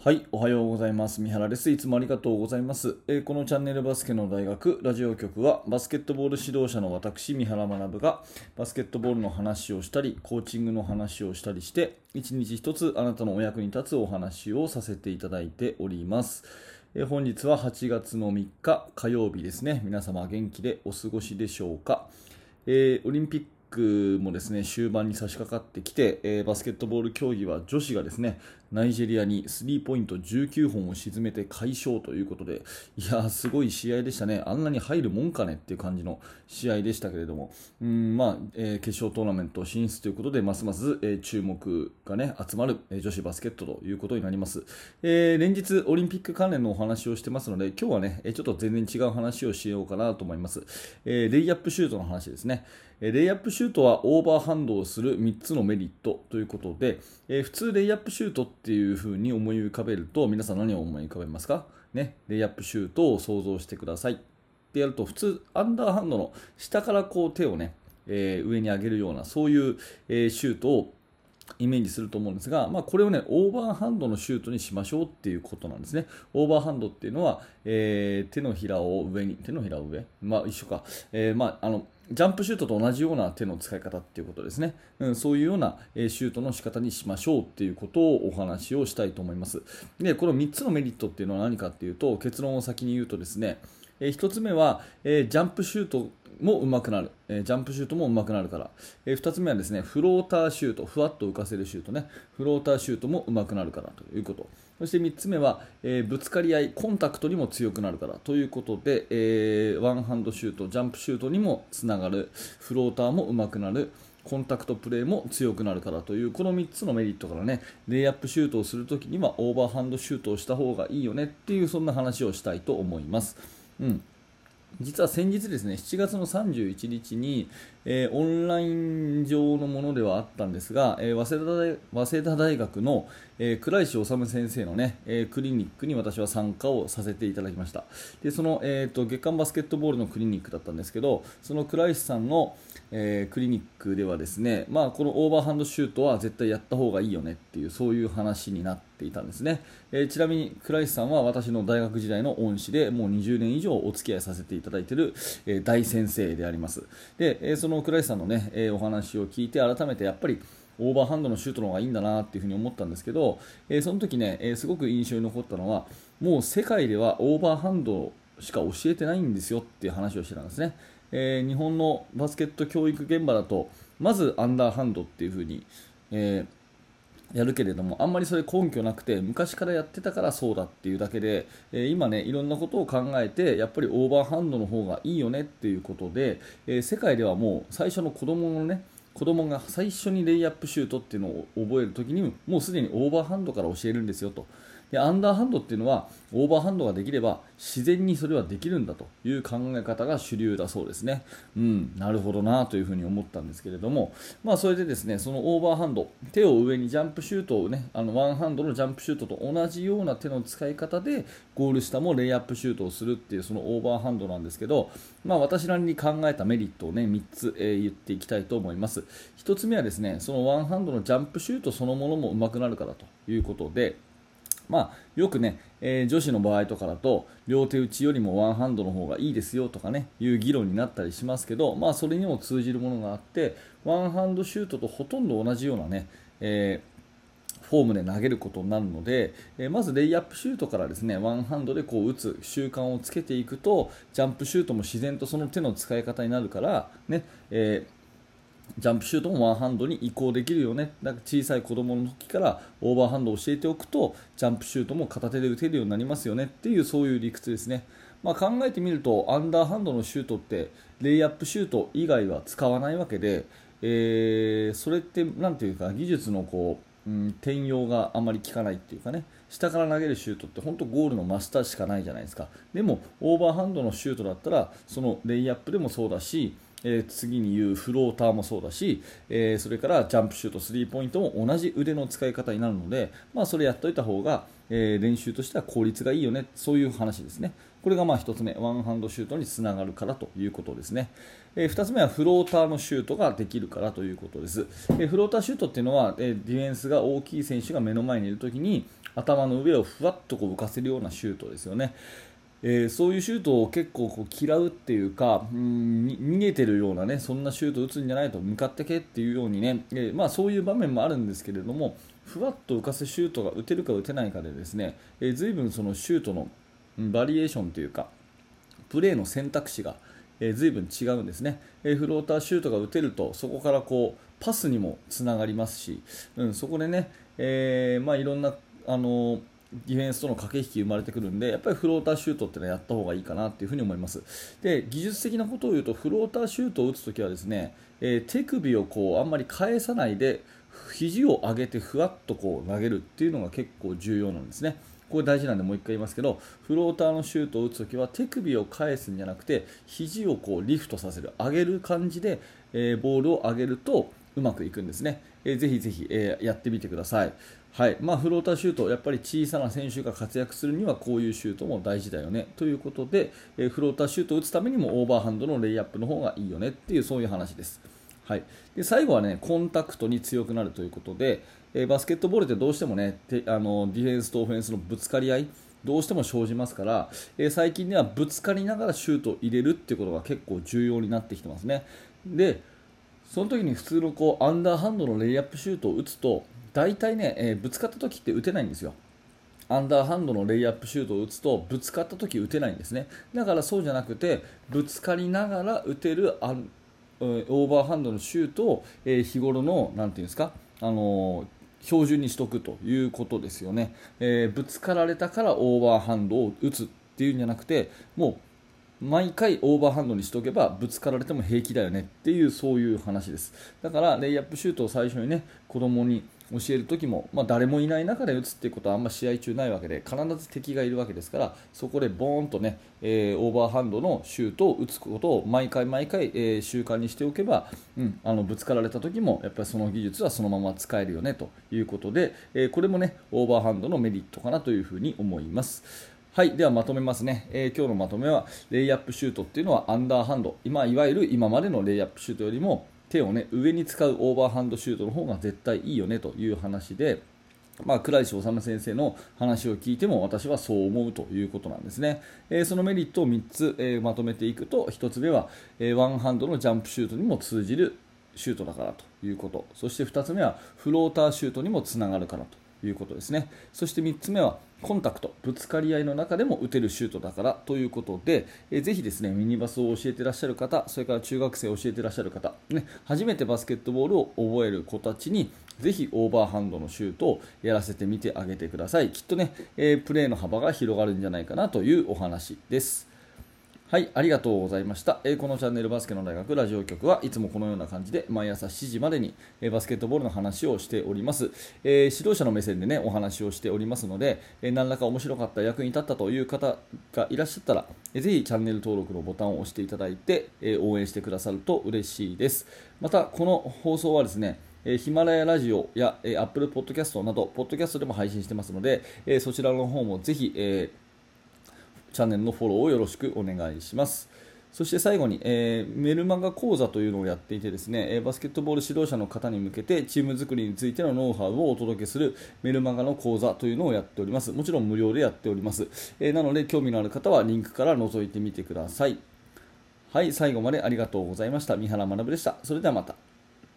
はい、おはようございます。三原です。いつもありがとうございます。えー、このチャンネルバスケの大学ラジオ局は、バスケットボール指導者の私、三原学が、バスケットボールの話をしたり、コーチングの話をしたりして、一日一つあなたのお役に立つお話をさせていただいております。えー、本日は8月の3日火曜日ですね。皆様元気でお過ごしでしょうか。えー、オリンピックもですね終盤に差し掛かってきて、えー、バスケットボール競技は女子がですねナイジェリアにスリーポイント19本を沈めて快勝ということでいやすごい試合でしたね。あんなに入るもんかねっていう感じの試合でしたけれども。うんまあ、えー、決勝トーナメント進出ということでますます、えー、注目がね集まる、えー、女子バスケットということになります、えー、連日オリンピック関連のお話をしてますので今日はねちょっと全然違う話をしようかなと思います、えレイアップシュートの話ですね。レイアップシュートはオーバーハンドをする3つのメリットということで、え、普通レイアップシュートってていう風に思い浮かべると皆さん何を思い浮かべますか、ね、レイアップシュートを想像してください。ってやると普通アンダーハンドの下からこう手をね、えー、上に上げるようなそういう、えー、シュートをイメージすると思うんですが、まあ、これをね、オーバーハンドのシュートにしましょうっていうことなんですね。オーバーハンドっていうのは、えー、手のひらを上に、手のひらを上？まあ一緒か。えー、まあ、あの、ジャンプシュートと同じような手の使い方っていうことですね、うん、そういうような、えシュートの仕方にしましょうっていうことをお話をしたいと思いますでこの3つのメリットっていうのは何かっていうと結論を先に言うとですね、え1つ目は、えジャンプシュートも上手くなる、えジャンプシュートも上手くなるから、え2つ目はですねフローターシュート。ふわっと浮かせるシュートね。フローターシュートも上手くなるからということ。そして3つ目は、え、ぶつかり合いコンタクトにも強くなるからということで、え、ワンハンドシュートジャンプシュートにもつながる。フローターも上手くなる。コンタクトプレーも強くなるからというこの3つのメリットからねレイアップシュートをするときにはオーバーハンドシュートをした方がいいよねっていうそんな話をしたいと思います。うん。実は先日ですね7月の31日に、えー、オンライン上のものではあったんですが、えー、早稲田大早稲田大学の、えー、倉石修先生のね、えクリニックに私は参加をさせていただきました。でその、えーと、月間バスケットボールのクリニックだったんですけどその倉石さんの、えクリニックではですね、まあ、このオーバーハンドシュートは絶対やった方がいいよねっていうそういう話になっていたんですね、えー、ちなみに倉石さんは私の大学時代の恩師でもう20年以上お付き合いさせていただいている、えー、大先生であります。で、え、その倉石さんのね、えお話を聞いて改めてやっぱりオーバーハンドのシュートの方がいいんだなっていうふに思ったんですけど、えその時ね、えすごく印象に残ったのはもう世界ではオーバーハンドしか教えてないんですよっていう話をしてたんですね、え日本のバスケット教育現場だとまずアンダーハンドっていうふうに、えーやるけれどもあんまりそれ根拠なくて昔からやってたからそうだっていうだけで、えー、今ねいろんなことを考えてやっぱりオーバーハンドの方がいいよねっていうことで、え、世界ではもう最初の子供のね子供が最初にレイアップシュートっていうのを覚えるときにもうすでにオーバーハンドから教えるんですよと。でアンダーハンドっていうのはオーバーハンドができれば自然にそれはできるんだという考え方が主流だそうですね。うん、なるほどなというふうに思ったんですけれども、まあ、それでですねそのオーバーハンド手を上にジャンプシュートをねあのワンハンドのジャンプシュートと同じような手の使い方でゴール下もレイアップシュートをするっていうそのオーバーハンドなんですけど、まあ、私なりに考えたメリットをね3つ、えー、言っていきたいと思います。1つ目はですねそのワンハンドのジャンプシュートそのものも上手くなるからということで。まあ、よくね、えー、女子の場合とかだと両手打ちよりもワンハンドの方がいいですよとかねいう議論になったりしますけど、まあ、それにも通じるものがあってワンハンドシュートとほとんど同じようなね、えー、フォームで投げることになるので、え、まずレイアップシュートからですねワンハンドでこう打つ習慣をつけていくとジャンプシュートも自然とその手の使い方になるからね、えージャンプシュートもワンハンドに移行できるよね。だから小さい子供の時からオーバーハンドを教えておくとジャンプシュートも片手で打てるようになりますよね。っていうそういう理屈ですね、まあ、考えてみるとアンダーハンドのシュートってレイアップシュート以外は使わないわけで、えー、それって何ていうか技術のこう、うん、転用があまり効かないっていうかね。下から投げるシュートって本当ゴールの真下しかないじゃないですか。でもオーバーハンドのシュートだったらそのレイアップでもそうだしえー、次に言うフローターもそうだし、えー、それからジャンプシュート、スリーポイントも同じ腕の使い方になるので、まあ、それやっておいた方が、えー、練習としては効率がいいよね、そういう話ですね。これがまあ1つ目、ワンハンドシュートにつながるからということですね。えー、2つ目はフローターのシュートができるからということです。えー、フローターシュートっていうのは、えー、ディフェンスが大きい選手が目の前にいるときに頭の上をふわっとこう浮かせるようなシュートですよね。えー、そういうシュートを結構こう嫌うっていうか、うん、逃げてるようなねそんなシュートを打つんじゃないと向かってけっていうようにね、えー、まあ、そういう場面もあるんですけれどもふわっと浮かせシュートが打てるか打てないかでですね、えー、随分そのシュートのバリエーションというかプレーの選択肢が、えー、随分違うんですね、えフローターシュートが打てるとそこからこうパスにもつながりますし、うん、そこでね、えまあ、いろんなあのディフェンスとの駆け引き生まれてくるんでやっぱりフローターシュートってのはやった方がいいかなというふに思います。で技術的なことを言うとフローターシュートを打つときはですね、えー、手首をこうあんまり返さないで肘を上げてふわっとこう投げるっていうのが結構重要なんですね。これ大事なんでもう1回言いますけどフローターのシュートを打つときは手首を返すんじゃなくて肘をこうリフトさせる上げる感じで、えー、ボールを上げるとうまくいくんですね、えー、ぜひぜひ、えー、やってみてくださいはいまあ、フローターシュート、やっぱり小さな選手が活躍するにはこういうシュートも大事だよねということで、えー、フローターシュートを打つためにもオーバーハンドのレイアップの方がいいよねっていうそういう話です。はい、で最後はねコンタクトに強くなるということで、えー、バスケットボールってどうしてもねあのディフェンスとオフェンスのぶつかり合いどうしても生じますから、えー、最近ではぶつかりながらシュートを入れるっていうことが結構重要になってきてますね。でその時に普通のこうアンダーハンドのレイアップシュートを打つと大体ね、えー、ぶつかった時って打てないんですよ。アンダーハンドのレイアップシュートを打つとぶつかった時打てないんですねだからそうじゃなくてぶつかりながら打てるアンオーバーハンドのシュートを、え、日頃のなんていうんですか、あのー、標準にしとくということですよね、え、ぶつかられたからオーバーハンドを打つっていうんじゃなくてもう毎回オーバーハンドにしておけばぶつかられても平気だよねっていうそういう話ですだからレイアップシュートを最初にね子供に教える時も、まあ、誰もいない中で打つっていうことはあんま試合中ないわけで必ず敵がいるわけですからそこでボーンとね、えー、オーバーハンドのシュートを打つことを毎回毎回、えー、習慣にしておけば、うん、あのぶつかられた時もやっぱりその技術はそのまま使えるよねということで、えー、これもねオーバーハンドのメリットかなというふうに思います。はい、ではまとめますね、えー、今日のまとめはレイアップシュートっていうのはアンダーハンド。今いわゆる今までのレイアップシュートよりも手を、ね、上に使うオーバーハンドシュートの方が絶対いいよねという話で、まあ、倉石修先生の話を聞いても私はそう思うということなんですね、えー、そのメリットを3つ、えー、まとめていくと1つ目は、えー、ワンハンドのジャンプシュートにも通じるシュートだからということ。そして2つ目はフローターシュートにもつながるからと。いうことですねそして3つ目はコンタクト、ぶつかり合いの中でも打てるシュートだからということで、えー、ぜひですねミニバスを教えてらっしゃる方、それから中学生を教えてらっしゃる方、ね、初めてバスケットボールを覚える子たちにぜひオーバーハンドのシュートをやらせてみてあげてください。きっとね、えー、プレーの幅が広がるんじゃないかなというお話です。はい、ありがとうございました。えー、このチャンネルバスケの大学ラジオ局はいつもこのような感じで毎朝7時までに、えー、バスケットボールの話をしております、えー、指導者の目線でねお話をしておりますので、え何らか面白かった役に立ったという方がいらっしゃったら、えー、ぜひチャンネル登録のボタンを押していただいて、え応援してくださると嬉しいです。またこの放送はですねヒマラヤラジオや、え、Apple Podcast など、ポッドキャストでも配信してますので、えそちらの方もぜひ、えーチャンネルのフォローをよろしくお願いします。そして最後に、えー、メルマガ講座というのをやっていてですね、えバスケットボール指導者の方に向けてチーム作りについてのノウハウをお届けするメルマガの講座というのをやっております。もちろん無料でやっております。えー、なので興味のある方はリンクから覗いてみてください。はい、最後までありがとうございました。三原学でした。それではまた。